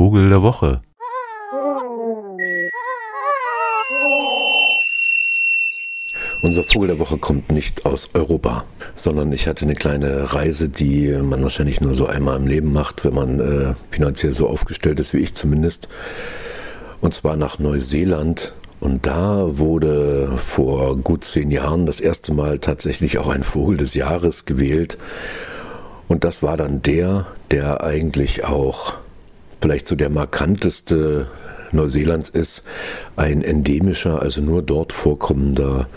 Vogel der Woche. Unser Vogel der Woche kommt nicht aus Europa, sondern ich hatte eine kleine Reise, die man wahrscheinlich nur so einmal im Leben macht, wenn man äh, finanziell so aufgestellt ist wie ich zumindest. Und zwar nach Neuseeland. Und da wurde vor gut zehn Jahren das erste Mal tatsächlich auch ein Vogel des Jahres gewählt. Und das war dann der, der eigentlich auch vielleicht so der markanteste Neuseelands ist, ein endemischer, also nur dort vorkommender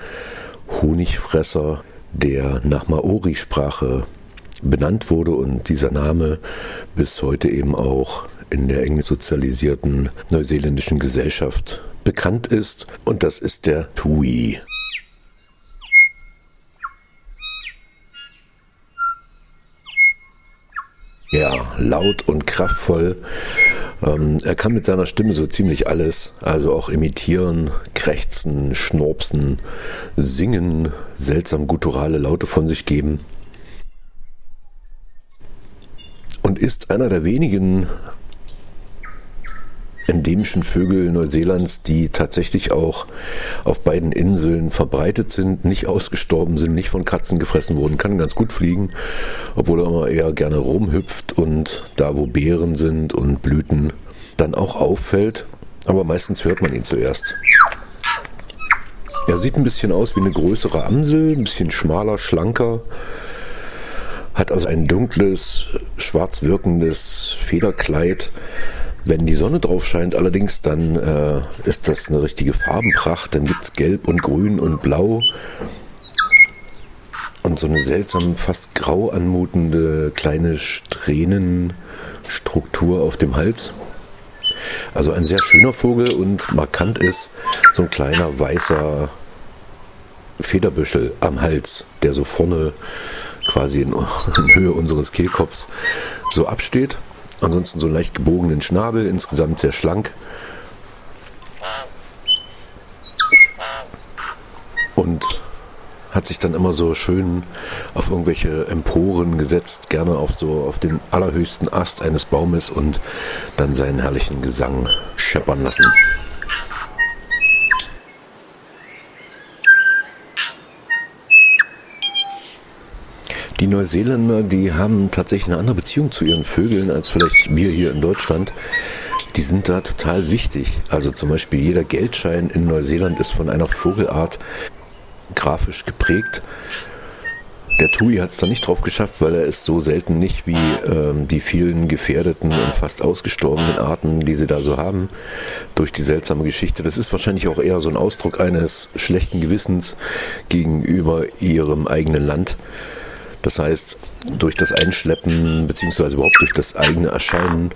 Honigfresser, der nach Maori-Sprache benannt wurde und dieser Name bis heute eben auch in der eng sozialisierten neuseeländischen Gesellschaft bekannt ist. Und das ist der Tui. Ja, laut und kraftvoll. Ähm, er kann mit seiner Stimme so ziemlich alles, also auch imitieren, krächzen, schnurpsen, singen, seltsam gutturale Laute von sich geben. Und ist einer der wenigen endemischen Vögel Neuseelands, die tatsächlich auch auf beiden Inseln verbreitet sind, nicht ausgestorben sind, nicht von Katzen gefressen wurden, kann ganz gut fliegen, obwohl er immer eher gerne rumhüpft und da, wo Beeren sind und Blüten, dann auch auffällt, aber meistens hört man ihn zuerst. Er sieht ein bisschen aus wie eine größere Amsel, ein bisschen schmaler, schlanker, hat also ein dunkles, schwarz wirkendes Federkleid, wenn die Sonne drauf scheint allerdings, dann äh, ist das eine richtige Farbenpracht. Dann gibt es Gelb und Grün und Blau. Und so eine seltsam, fast grau anmutende kleine Strähnenstruktur auf dem Hals. Also ein sehr schöner Vogel und markant ist so ein kleiner weißer Federbüschel am Hals, der so vorne quasi in, in Höhe unseres Kehlkopfs so absteht. Ansonsten so leicht gebogenen Schnabel, insgesamt sehr schlank. Und hat sich dann immer so schön auf irgendwelche Emporen gesetzt, gerne auf so auf den allerhöchsten Ast eines Baumes und dann seinen herrlichen Gesang scheppern lassen. Neuseeländer, die haben tatsächlich eine andere Beziehung zu ihren Vögeln als vielleicht wir hier in Deutschland. Die sind da total wichtig. Also zum Beispiel jeder Geldschein in Neuseeland ist von einer Vogelart grafisch geprägt. Der Tui hat es da nicht drauf geschafft, weil er ist so selten nicht wie ähm, die vielen gefährdeten und fast ausgestorbenen Arten, die sie da so haben, durch die seltsame Geschichte. Das ist wahrscheinlich auch eher so ein Ausdruck eines schlechten Gewissens gegenüber ihrem eigenen Land. Das heißt, durch das Einschleppen beziehungsweise überhaupt durch das eigene Erscheinen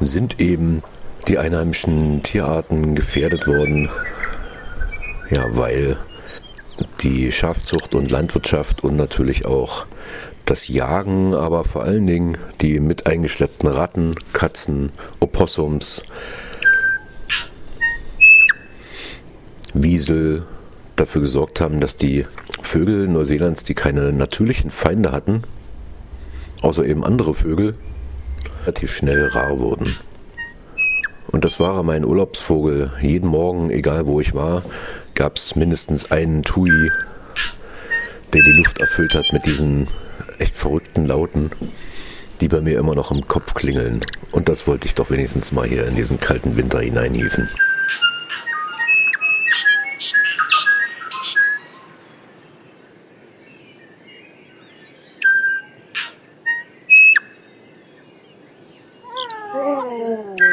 sind eben die einheimischen Tierarten gefährdet worden. Ja, weil die Schafzucht und Landwirtschaft und natürlich auch das Jagen, aber vor allen Dingen die mit eingeschleppten Ratten, Katzen, Opossums, Wiesel dafür gesorgt haben, dass die Vögel Neuseelands, die keine natürlichen Feinde hatten, außer eben andere Vögel, relativ schnell rar wurden. Und das war mein Urlaubsvogel. Jeden Morgen, egal wo ich war, gab es mindestens einen Tui, der die Luft erfüllt hat mit diesen echt verrückten Lauten, die bei mir immer noch im Kopf klingeln. Und das wollte ich doch wenigstens mal hier in diesen kalten Winter hineinhieven. Ooh.